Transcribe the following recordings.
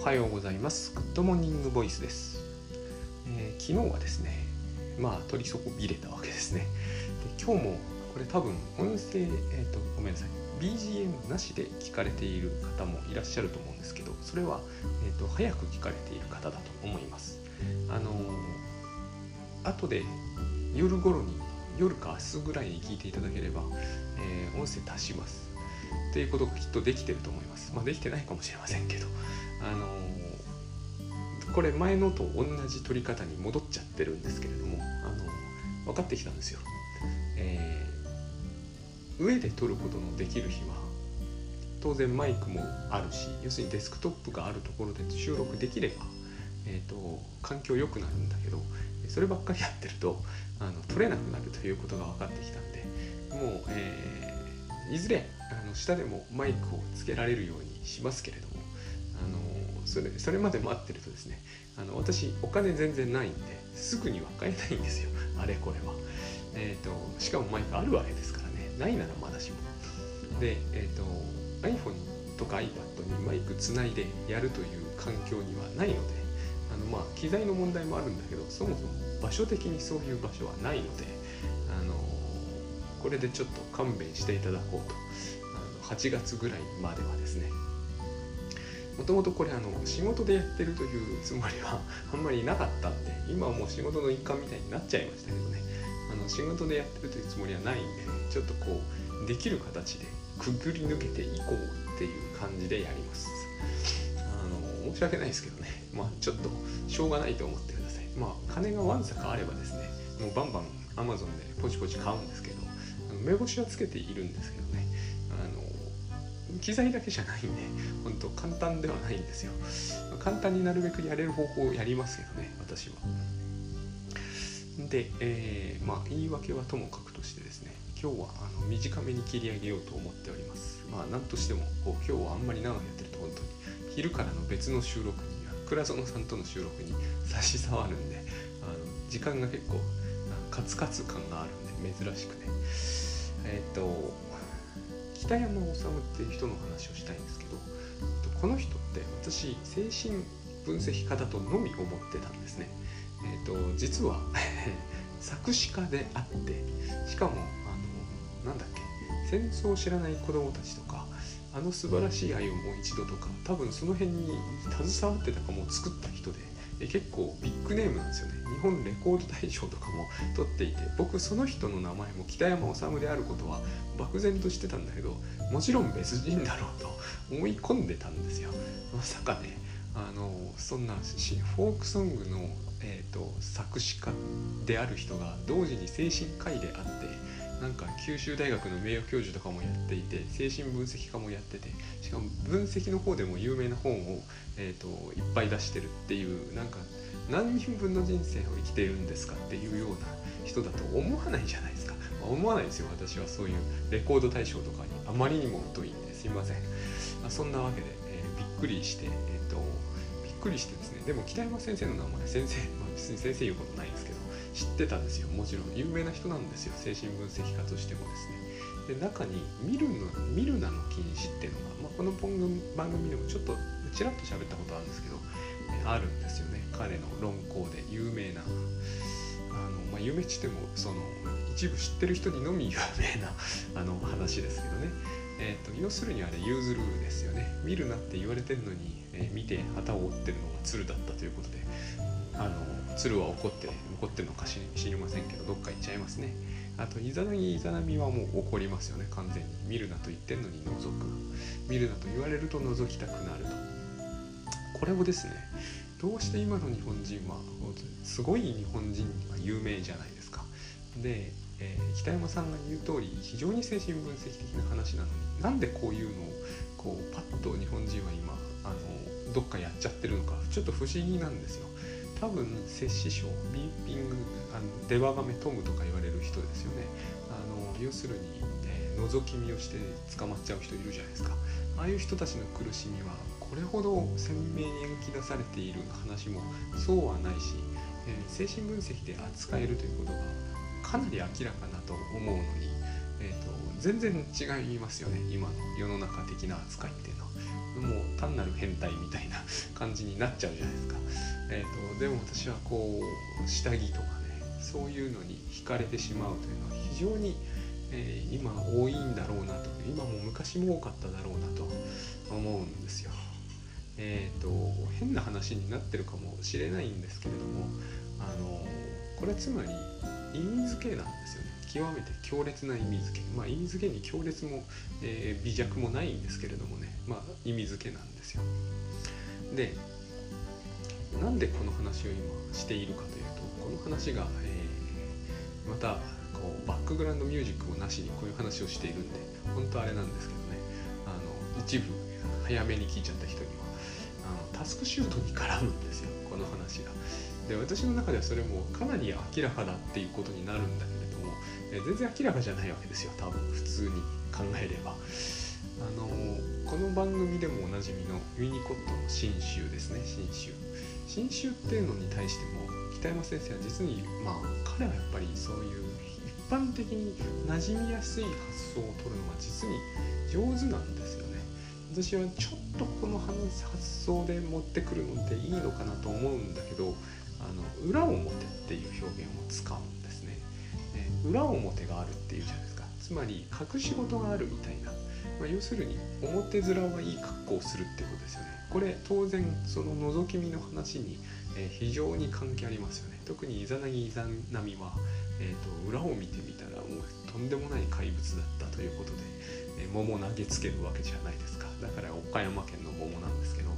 おはようございます。グッドモーニングボイスです、えー、昨日はですねまあ撮りそびれたわけですね。で今日もこれ多分音声えっ、ー、とごめんなさい。BGM なしで聞かれている方もいらっしゃると思うんですけどそれは、えーと、早く聞かれている方だと思います。あのー、後で夜頃に夜か明日ぐらいに聞いていただければ、えー、音声足します。っていうことがきっとできてると思います。まあ、できてないかもしれませんけど、あのー、これ前のと同じ取り方に戻っちゃってるんですけれども、あのー、分かってきたんですよ。えー、上で撮ることのできる日は当然マイクもあるし要するにデスクトップがあるところで収録できれば、えーと、環境良くなるんだけどそればっかりやってるとあの撮れなくなるということが分かってきたんでもう、えー、いずれあの下でもマイクをつけられるようにしますけれどもあのそれそれまで待ってるとですねあの私お金全然ないんですぐには買えないんですよ。あれこれは、えーと、しかもマイクあるわけですからね。ないならまだしも。で、えーと、iPhone とか iPad にマイクつないでやるという環境にはないのであのまあ機材の問題もあるんだけどそもそも場所的にそういう場所はないのでこれでちょっと勘弁していただこうと。8月ぐらいまではですね。もともとこれあの仕事でやってるというつもりは あんまりなかったんで今はもう仕事の一環みたいになっちゃいましたけどね。あの仕事でやってるというつもりはないんでちょっとこうできる形でくぐり抜けていこうっていう感じでやります。あの申し訳ないですけどね。まあちょっとしょうがないと思ってください。まあ金がわんさかあればですねもうバンバン Amazon でポチポチ買うんですけど。目星はつけているんですけどね。あの機材だけじゃないんで本当簡単ではないんですよ。簡単になるべくやれる方法をやりますけどね私は。で、えー、まあ言い訳はともかくとしてですね今日はあの短めに切り上げようと思っております。まあ何としてもこう今日はあんまり長くやってると本当に昼からの別の収録に倉園さんとの収録に差し障るんであの時間が結構カツカツ感があるんで珍しくね。えっ、ー、と北山治っていう人の話をしたいんですけどこの人って私精神分析家だとのみ思ってたんですね。えーと、実は 作詞家であってしかもあのなんだっけ戦争を知らない子供たちとかあの素晴らしい愛をもう一度とか多分その辺に携わってたかも作った人でで結構ビッグネームなんですよね。日本レコード大賞とかも取っていて僕その人の名前も北山治であることは漠然としてたんだけどもちろん別人だろうと思い込んでたんですよ。まさかねあのそんなフォークソングの、えーと作詞家である人が同時に精神科医であってなんか九州大学の名誉教授とかもやっていて精神分析家もやっててしかも分析の方でも有名な本を、えーと、いっぱい出してるっていうなんか何人分の人生を生きているんですかっていうような人だと思わないじゃないですか、まあ、思わないですよ私はそういうレコード大賞とかにあまりにも疎いんですいません、まあ、そんなわけで、えー、びっくりして、えーと、びっくりしてですね。でも北山先生の名前先生、まあ、別に先生言うことないです知ってたんですよもちろん。有名な人なんですよ精神分析家としてもですね。で中にミルのミルナの禁止っていうのが、まあ、この番組でもちょっとちらっと喋ったことあるんですけど、えあるんですよね。彼の論考で有名なあの、まあ、有名ってもその一部知ってる人にのみ有名な あの話ですけどね、えーと、要するにあれユーズルールですよね。見るなって言われてるのに、えー、見て旗を折ってるのが鶴だったということであの鶴は怒って怒ってるのか知りませんけどどっか行っちゃいますね。あとイザナギイザナミはもう怒りますよね。完全に。見るなと言ってんのに覗く。見るなと言われると覗きたくなると。これをですねどうして今の日本人はすごい日本人は有名じゃないですか。で、えー、北山さんが言う通り非常に精神分析的な話なのになんでこういうのをこうパッと日本人は今あのどっかやっちゃってるのかちょっと不思議なんですよ。多分摂氏症ビーピングあのデバガメトムとか言われる人ですよね。あの要するに、えー、覗き見をして捕まっちゃう人いるじゃないですか。ああいう人たちの苦しみはこれほど鮮明に描き出されている話もそうはないし、えー、精神分析で扱えるということがかなり明らかなと思うのに、えーと、全然違いますよね。今の世の中的な扱いっていうのは。もう単なる変態みたいな感じになっちゃうじゃないですか、えーと、でも私はこう下着とかねそういうのに惹かれてしまうというのは非常に、えー、今多いんだろうなと。今も昔も多かっただろうなと思うんですよ。えーと、変な話になってるかもしれないんですけれどもあのこれつまり意味付けなんですよね。極めて強烈な意味付け。まあ意味付けに強烈も、えー、微弱もないんですけれどもね。まあ意味付けなんですよ。でなんでこの話を今しているかというとこの話が、えー、またこうバックグラウンドミュージックもなしにこういう話をしているんで本当あれなんですけどねあの一部早めに聞いちゃった人にはあのタスクシュートに絡むんですよこの話が。で私の中ではそれもかなり明らかだっていうことになるんだけれども、え全然明らかじゃないわけですよ多分普通に考えれば。あのこの番組でもおなじみのユニコットの新集ですね新集新集っていうのに対しても北山先生は実にまあ彼はやっぱりそういう一般的に馴染みやすい発想を取るのが実に上手なんですよね私はちょっとこの発想で持ってくるのっていいのかなと思うんだけどあの裏表っていう表現を使うんですね。裏表があるっていうじゃないですかつまり隠し事があるみたいな、まあ、要するに表面はいい格好をするってことですよね。これ当然その覗き見の話に、え、非常に関係ありますよね。特にイザナギイザナミは、えーと、裏を見てみたらもうとんでもない怪物だったということで、えー、桃投げつけるわけじゃないですか。だから岡山県の桃なんですけど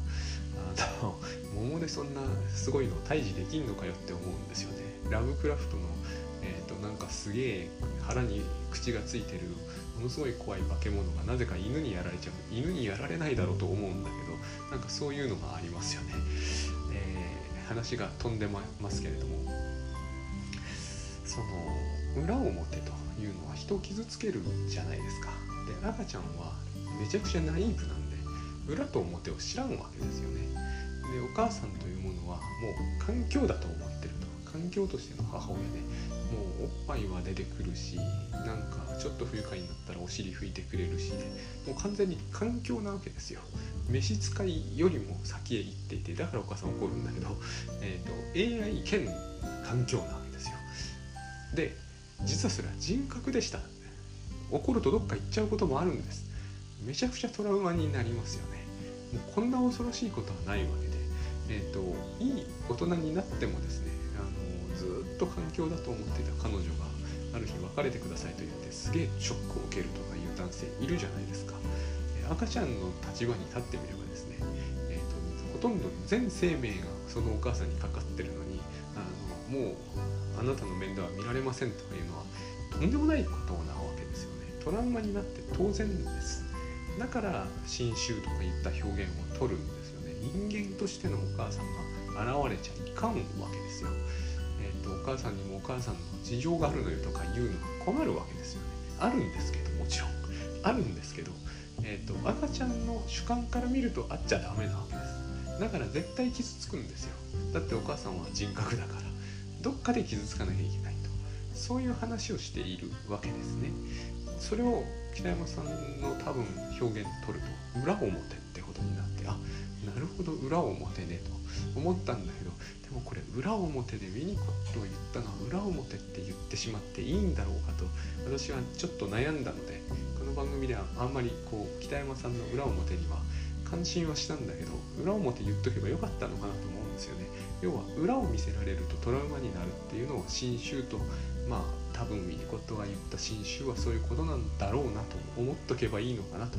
あの桃でそんなすごいの退治できんのかよって思うんですよねラブクラフトの、なんかすげえ腹に口がついてるものすごい怖い化け物がなぜか犬にやられちゃう犬にやられないだろうと思うんだけどなんかそういうのがありますよね、えー、話が飛んでますけれども。その裏表というのは人を傷つけるじゃないですか。で赤ちゃんはめちゃくちゃナイーブなんで裏と表を知らんわけですよね。でお母さんというものはもう環境だと思っ環境としての母親でもうおっぱいは出てくるしなんかちょっと不愉快になったらお尻拭いてくれるしねもう完全に環境なわけですよ。召使いよりも先へ行っていてだからお母さん怒るんだけど、えーと、AI 兼環境なわけですよ。で実はそれは人格でした。怒るとどっか行っちゃうこともあるんです。めちゃくちゃトラウマになりますよね。もうこんな恐ろしいことはないわけで、えーと、いい大人になってもですねと環境だと思っていた彼女がある日別れてくださいと言ってすげえショックを受けるとかいう男性いるじゃないですか、え赤ちゃんの立場に立ってみればですね、えーと、ほとんど全生命がそのお母さんにかかってるのにあのもうあなたの面倒は見られませんとかいうのはとんでもないことなわけですよね。トラウマになって当然です。だから新種とかいった表現を取るんですよね。人間としてのお母さんが現れちゃいかんわけですよ、えーと、お母さんにもお母さんの事情があるのよとか言うのが困るわけですよね。あるんですけどもちろん。あるんですけど、えーと、赤ちゃんの主観から見るとあっちゃダメなわけです。だから絶対傷つくんですよ。だってお母さんは人格だから。どっかで傷つかなきゃいけないと。そういう話をしているわけですね。それを北山さんの多分表現取ると裏表ってことになってあなるほど裏表ねと思ったんだけどでもこれ裏表でウィニコットを言ったのは裏表って言ってしまっていいんだろうかと私はちょっと悩んだのでこの番組ではあんまりこう北山さんの裏表には関心はしたんだけど裏表言っとけばよかったのかなと思うんですよね。要は裏を見せられるとトラウマになるっていうのを新州とまあ多分ウィニコットが言った新種はそういうことなんだろうなと思っとけばいいのかなと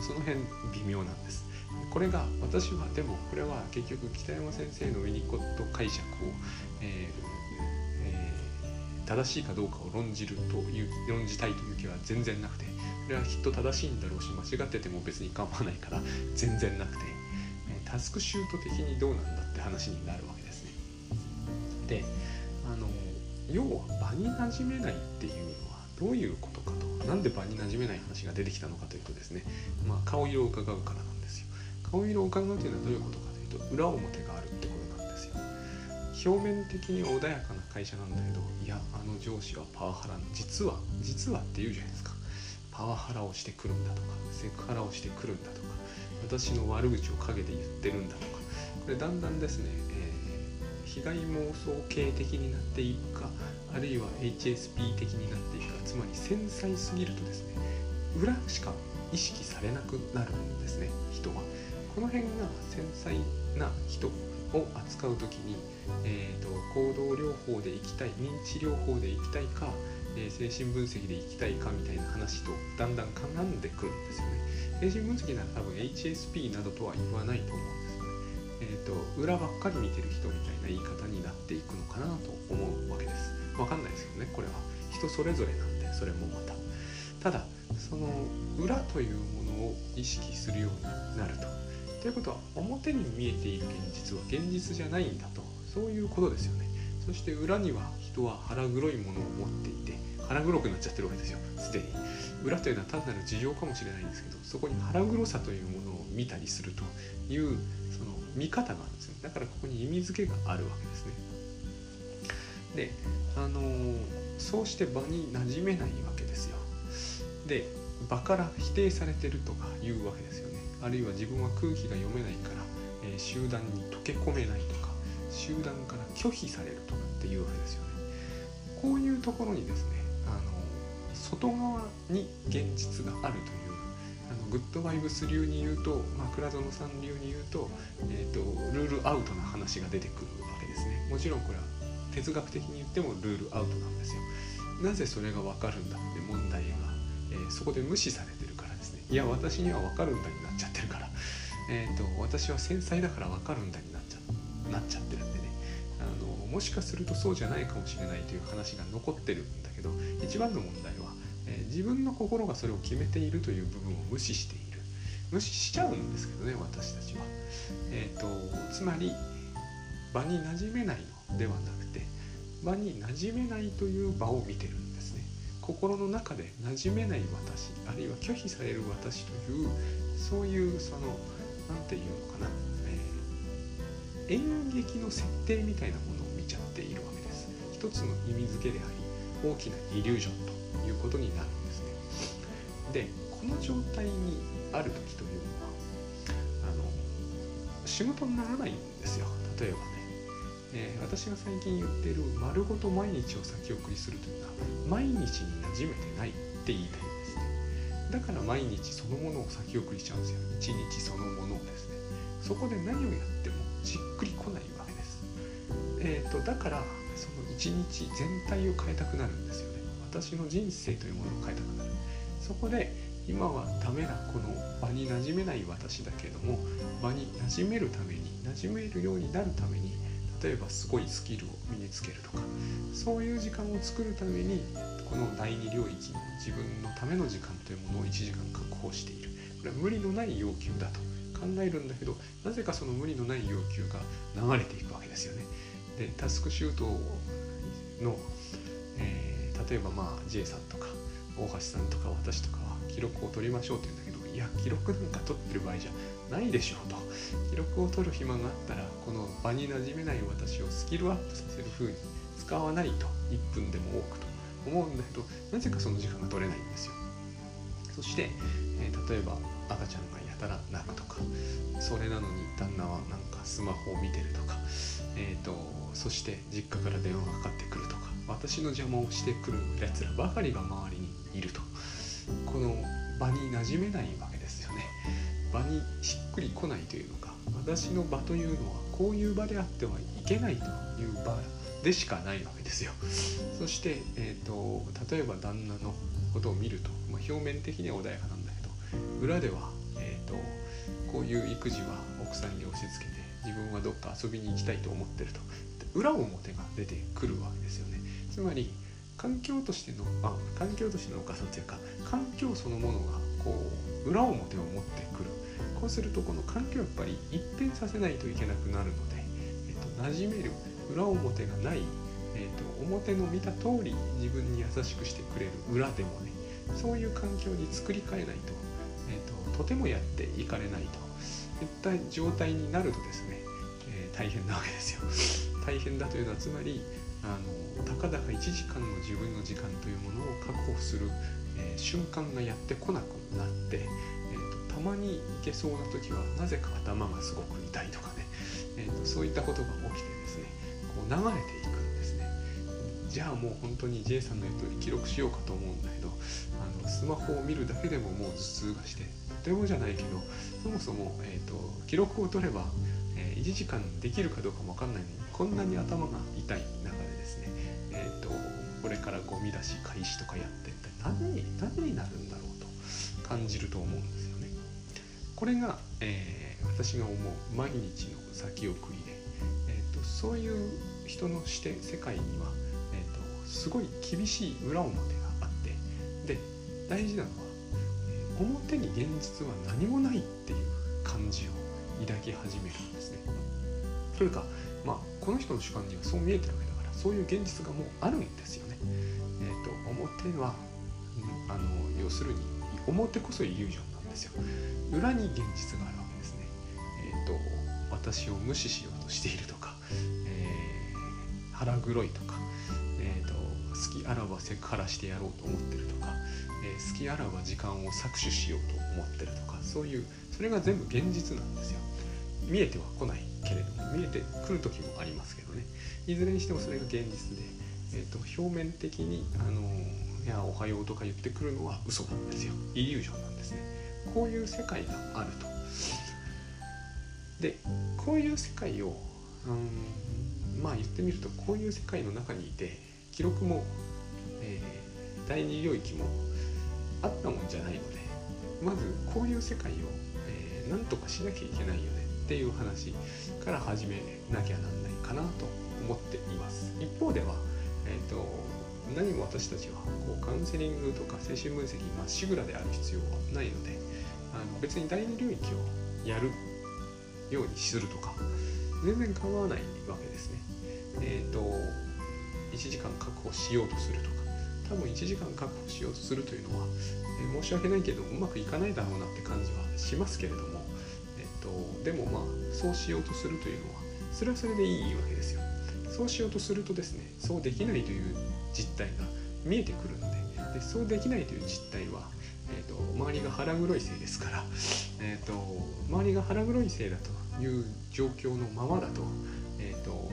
その辺微妙なんです。これが私はでもこれは結局北山先生のウィニコット解釈を、えーえー、正しいかどうかを論じるという論じたいという気は全然なくてこれはきっと正しいんだろうし間違ってても別に構わないから全然なくて、えタスクシュート的にどうなんだって話になるわけですね。であの要は場に馴染めないっていうのはどういうことかと。なんで場に馴染めない話が出てきたのかというとですね、まあ、顔色を伺うからなんですよ顔色を伺うというのはどういうことかというと裏表があるってことなんですよ。表面的に穏やかな会社なんだけどいやあの上司はパワハラの実は実はって言うじゃないですか。パワハラをしてくるんだとかセクハラをしてくるんだとか私の悪口を陰で言ってるんだとか。これだんだんですね、えー、被害妄想系的になっていくかあるいは HSP 的になっていくかつまり繊細すぎるとですね裏しか意識されなくなるんですね人は。この辺が繊細な人を扱う時に、えーと、行動療法でいきたい認知療法でいきたいか、えー、精神分析でいきたいかみたいな話とだんだん絡んでくるんですよね。精神分析なら多分 HSP などとは言わないと思うんですよね。えっ、ー、と裏ばっかり見てる人みたいな言い方になっていくのかなと思うわけです。わかんないですよねこれは。人それぞれなんでそれもまた。ただその裏というものを意識するようになると。ということは表に見えている現実は現実じゃないんだとそういうことですよね。そして裏には人は腹黒いものを持っていて腹黒くなっちゃってるわけですよ。すでに。裏というのは単なる事情かもしれないんですけどそこに腹黒さというものを見たりするというその見方があるんですよだからここに意味付けがあるわけですね。であのー、そうして場に馴染めないわけですよ。で場から否定されてるとかいうわけですよね。あるいは自分は空気が読めないから、えー、集団に溶け込めないとか集団から拒否されるとかっていうわけですよね。こういうところにですねあの外側に現実があるというあのグッドバイブス流に言うと、まあ、倉園さん流に言うと,、えーと、ルールアウトな話が出てくるわけですね。もちろんこれは哲学的に言ってもルールアウトなんですよ。なぜそれが分かるんだって問題が、えー、そこで無視されてるからですね。いや私には分かるんだっちゃってるから、えーと、私は繊細だから分かるんだになっちゃなっちゃってるんでねあのもしかするとそうじゃないかもしれないという話が残ってるんだけど一番の問題は、えー、自分の心がそれを決めているという部分を無視している無視しちゃうんですけどね私たちは。えーと、つまり場に馴染めないのではなくて場に馴染めないという場を見てるんですね。心の中で馴染めない私あるいは拒否される私というそういうその何て言うのかな、えー、演劇の設定みたいなものを見ちゃっているわけです。一つの意味付けであり大きなイリュージョンということになるんですね。でこの状態にある時というのはあの仕事にならないんですよ例えばね、えー、私が最近言ってる丸ごと毎日を先送りするというのは毎日に馴染めてないって言いたいだから毎日そのものを先送りしちゃうんですよ。一日そのものをですね。そこで何をやってもじっくり来ないわけです。えっ、ー、とだからその一日全体を変えたくなるんですよね。私の人生というものを変えたくなる。そこで今はダメなこの場に馴染めない私だけども場に馴染めるために馴染めるようになるために例えばすごいスキルを身につけるとかそういう時間を作るためにこの第二領域の自分のための時間というものを1時間確保している。これは無理のない要求だと。考えるんだけどなぜかその無理のない要求が流れていくわけですよね。でタスクシュートの、えー、例えばまあ J さんとか大橋さんとか私とかは記録を取りましょうって言うんだけどいや記録なんか取ってる場合じゃないでしょうと。記録を取る暇があったらこの場に馴染めない私をスキルアップさせる風に使わないと。1分でも多くと。思うんだけどなぜかその時間が取れないんですよ。そして、えー、例えば赤ちゃんがやたら泣くとかそれなのに旦那はなんかスマホを見てるとか、えーと、そして実家から電話がかかってくるとか私の邪魔をしてくるやつらばかりが周りにいると。この場に馴染めないわけですよね。場にしっくり来ないというのか私の場というのはこういう場であってはいけないという場でしかないわけですよ。そして、えーと、例えば旦那のことを見ると、まあ、表面的には穏やかなんだけど裏では、えーと、こういう育児は奥さんに押し付けて自分はどっか遊びに行きたいと思ってると。裏表が出てくるわけですよね。つまり環境としてのあ環境としてのお母さんというか環境そのものがこう裏表を持ってくる。こうするとこの環境をやっぱり一変させないといけなくなるので、えっと、馴染める裏表がない、えっと、表の見た通り自分に優しくしてくれる裏でもねそういう環境に作り変えないと,、えっと、とてもやっていかれないといった状態になるとですね、えー、大変なわけですよ。大変だというのはつまりあのたかだか1時間の自分の時間というものを確保するえー、瞬間がやってこなくなって、えーと、たまに行けそうな時はなぜか頭がすごく痛いとかね、えーと、そういったことが起きてですねこう流れていくんですねじゃあもう本当に J さんの言う通り記録しようかと思うんだけどあのスマホを見るだけでももう頭痛がしてとてもじゃないけどそもそも、えーと、記録を取れば、えー、1時間できるかどうかも分かんないのにこんなに頭が痛い中でですね、えーと、これからゴミ出し開始とかやって一体何に何になるんだろうと感じると思うんですよね。これが、えー、私が思う毎日の先送りで、えーと、そういう人の視点世界には、えーとすごい厳しい裏表があってで大事なのはえ表に現実は何もないっていう感じを抱き始めるんですね。というか、まあ、この人の主観にはそう見えてるわけだからそういう現実がもうあるんですよね。えーと、表は、うん、あの要するに表こそイリュージョンなんですよ。裏に現実があるわけですね。えーと、私を無視しようとしているとか、え、腹黒いとか、えーと好きあらばセクハラしてやろうと思ってるとか、えー、好きあらば時間を搾取しようと思ってるとかそういうそれが全部現実なんですよ。見えては来ないけれども見えてくる時もありますけどね。いずれにしてもそれが現実で、えーと、表面的にあのいやおはようとか言ってくるのは嘘なんですよ。イリュージョンなんですね。こういう世界があると。でこういう世界をうんまあ言ってみるとこういう世界の中にいて記録も、えー、第二領域もあったもんじゃないのでまずこういう世界を、えー、なんとかしなきゃいけないよねっていう話から始めなきゃなんないかなと思っています一方では、えーと、何も私たちはこうカウンセリングとか精神分析まっしぐらである必要はないのであの別に第二領域をやるようにするとか全然構わないわけですね。え、ー、と1時間確保しようとするとか。多分1時間確保しようとするというのは、え申し訳ないけどうまくいかないだろうなって感じはしますけれども、えっと、でもまあそうしようとするというのはそれはそれでいいわけですよ。そうしようとするとですねそうできないという実態が見えてくるのででそうできないという実態は、えーと、周りが腹黒いせいですから、えーと、周りが腹黒いせいだという状況のままだと,、えーと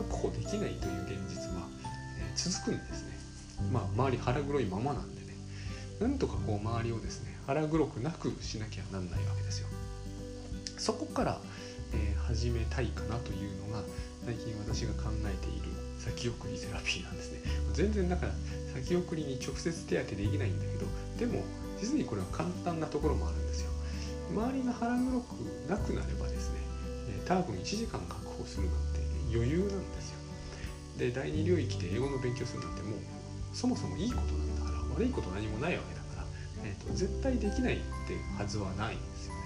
確保できないという現実は、え、続くんですね。まあ、周り腹黒いままなんでね。なんとかこう周りをですね腹黒くなくしなきゃなんないわけですよ。そこから、えー、始めたいかなというのが最近私が考えている先送りセラピーなんですね。全然だから先送りに直接手当てできないんだけどでも実にこれは簡単なところもあるんですよ。周りが腹黒くなくなればですね、えー、多分1時間確保するなん余裕なんですよ。で第二領域で英語の勉強するなんてもうそもそもいいことなんだから悪いこと何もないわけだから、えーと、絶対できないってはずはないんですよね。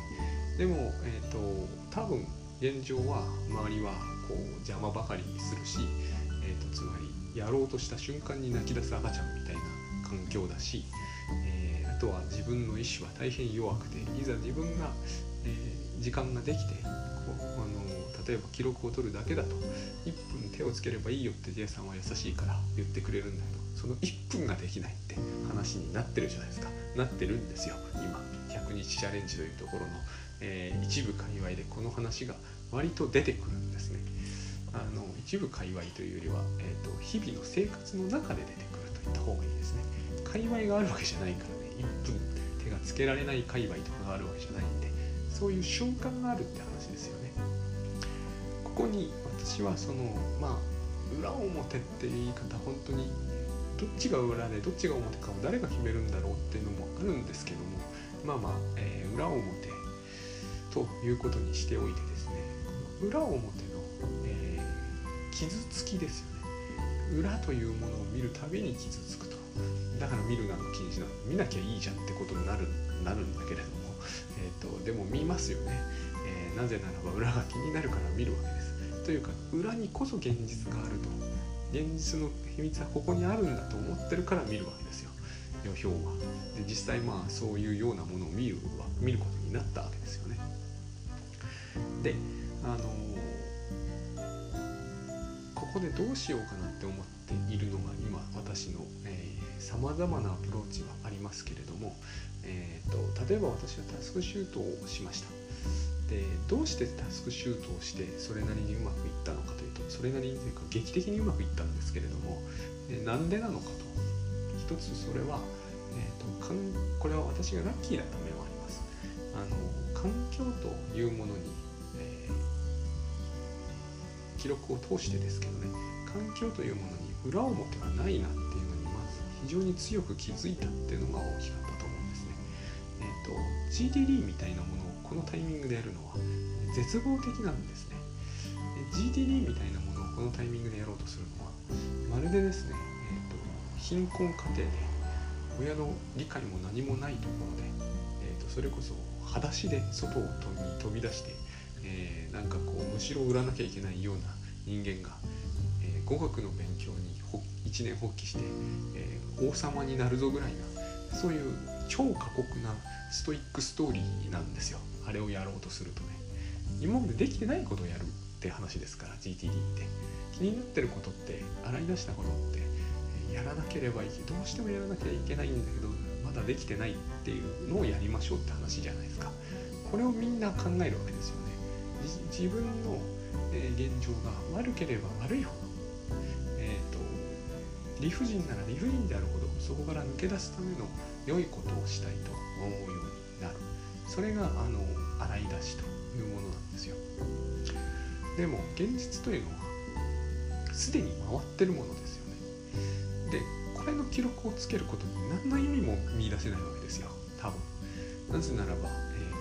でも、えーと、多分現状は周りはこう邪魔ばかりするし、えーと、つまりやろうとした瞬間に泣き出す赤ちゃんみたいな環境だし、えー、とは自分の意志は大変弱くていざ自分が、えー、時間ができてこうあの例えば記録を取るだけだと1分手をつければいいよって J さんは優しいから言ってくれるんだけどその1分ができないって話になってるじゃないですか。なってるんですよ今。100日チャレンジというところの、えー、一部界隈でこの話が割と出てくるんですね。あの一部界隈というよりは、えーと、日々の生活の中で出てくるといった方がいいですね。界隈があるわけじゃないから。1分手がつけられない界隈とかがあるわけじゃないんでそういう瞬間があるって話ですよね。ここに私はそのまあ裏表っていう言い方本当にどっちが裏でどっちが表かを誰が決めるんだろうっていうのもあるんですけどもまあまあ、えー、裏表ということにしておいてですねこの裏表の、えー、傷つきですよね。裏というものを見るたびに傷つくと。だから見るなの禁止なの見なきゃいいじゃんってことになるなるんだけれども、えーと、でも見ますよね、えー、なぜならば裏が気になるから見るわけです。というか裏にこそ現実があると。現実の秘密はここにあるんだと思ってるから見るわけですよ。予評は。で実際まあそういうようなものを見る見ることになったわけですよね。であのこここでどうしようかなって思っているのが今私のえさまざまなアプローチはありますけれども、えーと、例えば私はタスクシュートをしました。でどうしてタスクシュートをしてそれなりにうまくいったのかというとそれなりにというか劇的にうまくいったんですけれどもなんでなのかと。一つそれは、えーと、かんこれは私がラッキーだった面はあります。あの環境というものに、えー、記録を通してですけどね環境というものに裏表がないなっていうのに非常に強く気づいたっていうのが大きかったと思うんですね。えっ、ー、と GTD みたいなものをこのタイミングでやるのは絶望的なんですね。GTD みたいなものをこのタイミングでやろうとするのはまるでですね、えーと、貧困家庭で親の理解も何もないところで、えーと、それこそ裸足で外に飛び出して、えー、なんかこうむしろ売らなきゃいけないような人間がえ語学の勉強に一年発起して、えー、王様になるぞぐらいなそういう超過酷なストイックストーリーなんですよ。あれをやろうとするとね。今までできてないことをやるって話ですから GTD って。気になってることって洗い出したことってやらなければいけどうしてもやらなきゃいけないんだけどまだできてないっていうのをやりましょうって話じゃないですか。これをみんな考えるわけですよね。自分の現状が悪ければ悪いほど理不尽なら理不尽であるほどそこから抜け出すための良いことをしたいと思うようになる。それがあの洗い出しというものなんですよ。でも現実というのはすでに回ってるものですよね。でこれの記録をつけることに何の意味も見いだせないわけですよ。多分。なぜならば、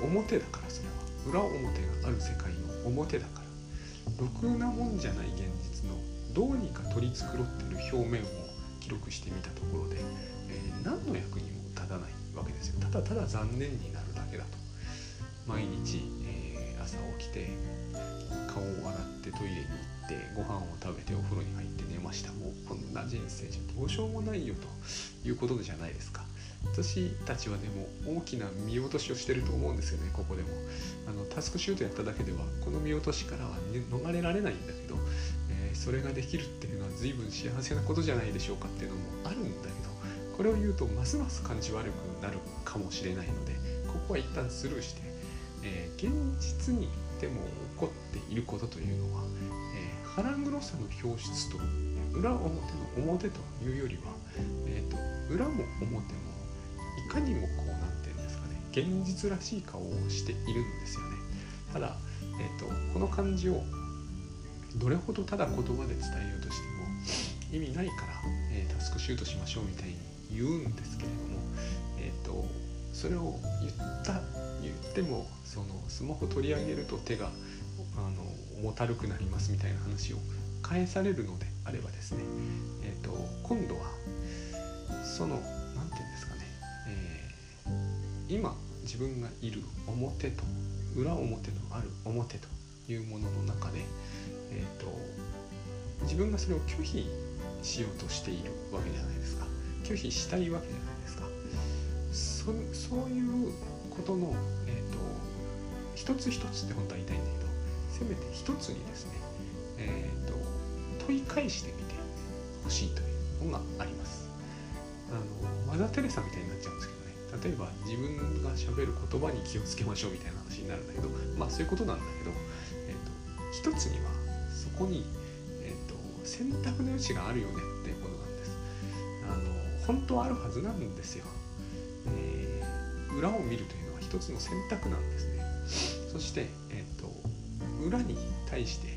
えー、表だからそれは。裏表がある世界の表だから。ろくなもんじゃない現実のどうにか取り繕ってる表面を記録してみたところで、えー、何の役にも立たないわけですよ。ただただ残念になるだけだと。毎日、えー、朝起きて顔を洗ってトイレに行ってご飯を食べてお風呂に入って寝ました。もうこんな人生じゃどうしようもないよと。いうことじゃないですか。私たちはでも大きな見落としをしてると思うんですよね。ここでも。あのタスクシュートやっただけではこの見落としからは、ね、逃れられないんだけどそれができるっていうのは随分幸せなことじゃないでしょうかっていうのもあるんだけどこれを言うとますます感じ悪くなるかもしれないのでここは一旦スルーして、えー、現実にでも起こっていることというのは、えー、腹黒さの表出と裏表の表というよりは、えーと、裏も表もいかにもこう何て言うんですかね現実らしい顔をしているんですよね。ただ、えーとこの感じをどれほどただ言葉で伝えようとしても意味ないから、えー、タスクシュートしましょうみたいに言うんですけれども、えーと、それを言った言ってもそのスマホ取り上げると手があの重たるくなりますみたいな話を返されるのであればですね、えーと、今度はその何て言うんですかね、えー、今自分がいる表と裏表のある表というものの中で、えーと、自分がそれを拒否しようとしているわけじゃないですか。拒否したいわけじゃないですか。そそういうことの、えーと、一つ一つって本当は言いたいんだけどせめて一つにですね、えーと、問い返してみてほしいというのがあります。あのマザー・テレサみたいになっちゃうんですけどね。例えば自分がしゃべる言葉に気をつけましょうみたいな話になるんだけどまあそういうことなんだけど、えー、と一つにはこに、えーと、選択の余地があるよねっていうことなんです。あの本当はあるはずなんですよ、えー、裏を見るというのは一つの選択なんですね。そして、えーと、裏に対して、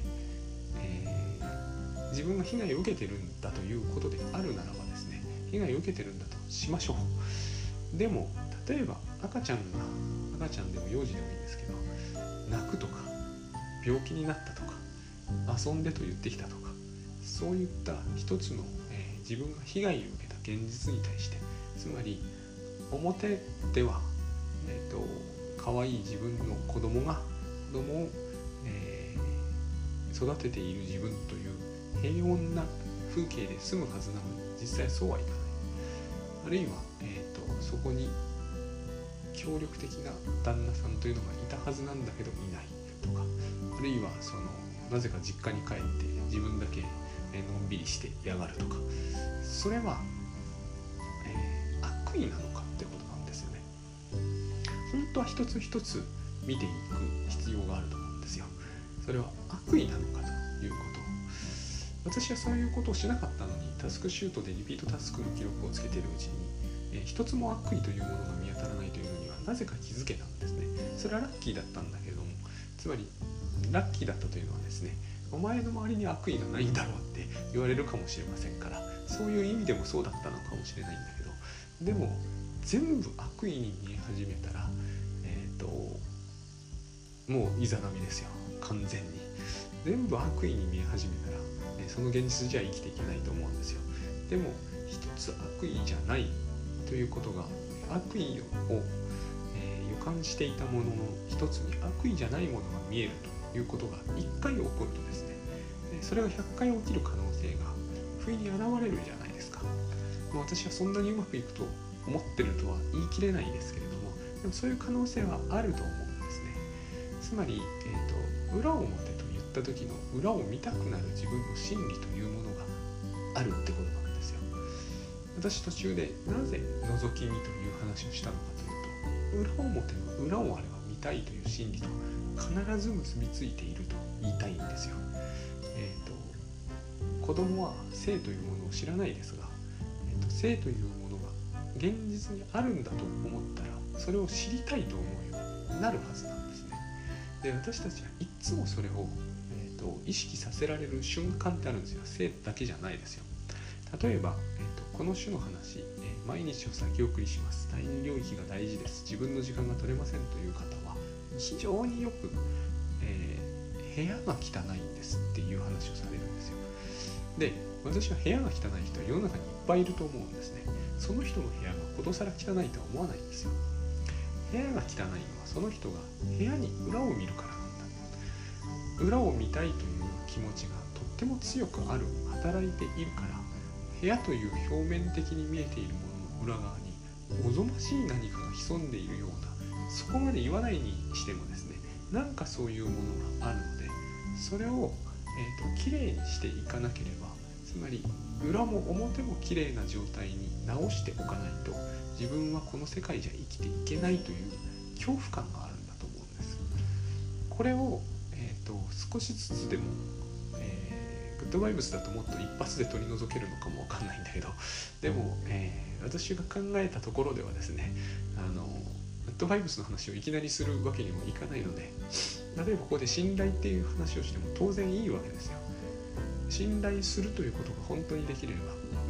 えー、自分が被害を受けてるんだということであるならばですね被害を受けてるんだとしましょう。でも例えば赤ちゃんが赤ちゃんでも幼児でもいいんですけど泣くとか病気になったとか遊んでと言ってきたとかそういった一つの、えー、自分が被害を受けた現実に対してつまり表では、えーと、可愛い自分の子供が子供を、えー、育てている自分という平穏な風景で済むはずなのに実際そうはいかない。あるいは、えーとそこに協力的な旦那さんというのがいたはずなんだけどいないとかあるいはそのなぜか実家に帰って自分だけ、のんびりしてやがるとか。それは、えー、悪意なのかってことなんですよね。本当は一つ一つ見ていく必要があると思うんですよ。それは悪意なのかということ。私はそういうことをしなかったのにタスクシュートでリピートタスクの記録をつけてるうちに、えー、一つも悪意というものが見当たらないというのにはなぜか気づけたんですね。それはラッキーだったんだけどもつまりラッキーだったというのはですねお前の周りに悪意がないんだろうって言われるかもしれませんからそういう意味でもそうだったのかもしれないんだけどでも全部悪意に見え始めたらえっ、ー、ともういざなみですよ完全に。全部悪意に見え始めたら、ね、その現実じゃ生きていけないと思うんですよ。でも一つ悪意じゃないということが悪意を、えー、予感していたものの一つに悪意じゃないものが見えると。いうことが1回起こるとですねそれが100回起きる可能性が不意に現れるじゃないですか。私はそんなにうまくいくと思ってるとは言い切れないですけれどもでもそういう可能性はあると思うんですね。つまり、えーと、裏表と言った時の裏を見たくなる自分の心理というものがあるってことなんですよ。私途中でなぜ覗き見という話をしたのかというと裏表の裏をあれば見たいという心理と必ず結びついていると言いたいんですよえーと、子供は性というものを知らないですが、えーと、性というものが現実にあるんだと思ったらそれを知りたいと思うようになるはずなんですね。で私たちはいつもそれを、えーと、意識させられる瞬間ってあるんですよ性だけじゃないですよ。例えば、えー、とこの種の話、毎日を先送りします。第二領域が大事です。自分の時間が取れませんという方は非常によくえ部屋が汚いんですっていう話をされるんですよ。で私は部屋が汚い人は世の中にいっぱいいると思うんですね。その人の部屋がことさら汚いとは思わないんですよ。部屋が汚いのはその人が部屋に裏を見るからなんだ。裏を見たいという気持ちがとっても強くある働いているから部屋という表面的に見えているもの裏側におぞましい何かが潜んでいるようなそこまで言わないにしてもですねなんかそういうものがあるのでそれを、えーと、きれいにしていかなければつまり裏も表もきれいな状態に直しておかないと自分はこの世界じゃ生きていけないという恐怖感があるんだと思うんです。これを、えーと、少しずつでも、えー、グッドバイブスだともっと一発で取り除けるのかもわかんないんだけどでも、えー、私が考えたところではですねあのグッドバイブスの話をいきなりするわけにもいかないので例えばここで信頼っていう話をしても当然いいわけですよ。信頼するということが本当にできれば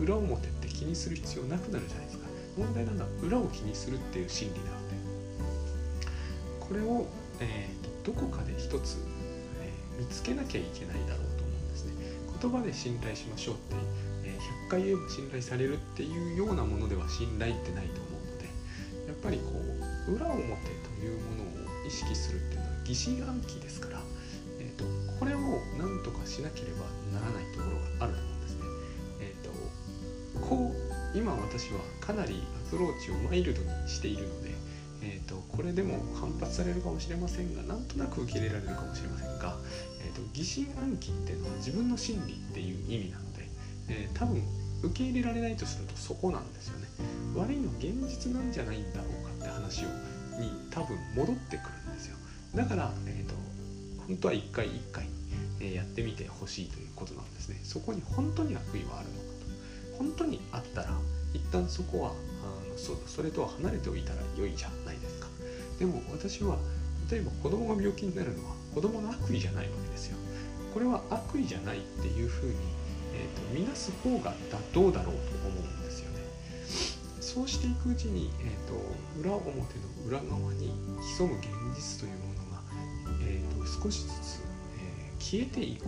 裏表って気にする必要なくなるじゃないですか。問題なのは裏を気にするっていう心理なので。これを、えー、どこかで一つ、えー、見つけなきゃいけないだろうと思うんですね。言葉で信頼しましょうって、回言えば信頼されるっていうようなものでは信頼ってないと思うのでやっぱりこう裏表というものを意識するっていうのは疑心暗鬼ですから、えーと、これを何とかしなければならないところがあると思うんですね。えーと、こう今私はかなりアプローチをマイルドにしているので、えーと、これでも反発されるかもしれませんがなんとなく受け入れられるかもしれませんが、えー、と疑心暗鬼っていうのは自分の心理っていう意味なのです、えー、多分受け入れられないとするとそこなんですよね。悪いのは現実なんじゃないんだろうかって話をに多分戻ってくるんですよ。だから、えーと、本当は一回一回、えやってみてほしいということなんですねそこに本当に悪意はあるのかと本当にあったら一旦そこはあのそそれとは離れておいたら良いじゃないですかでも私は例えば子供が病気になるのは子供の悪意じゃないわけですよこれは悪意じゃないっていうふうに、えーと、と見なす方がどうだろうと思うんですよねそうしていくうちに、えーと、裏表の裏側に潜む現実というものがえーと、少しずつ、えー、消えていく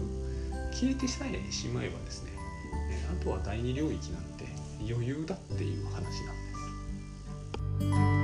消えてさえしまえばですね、えー、あとは第二領域なんて余裕だっていう話なんです。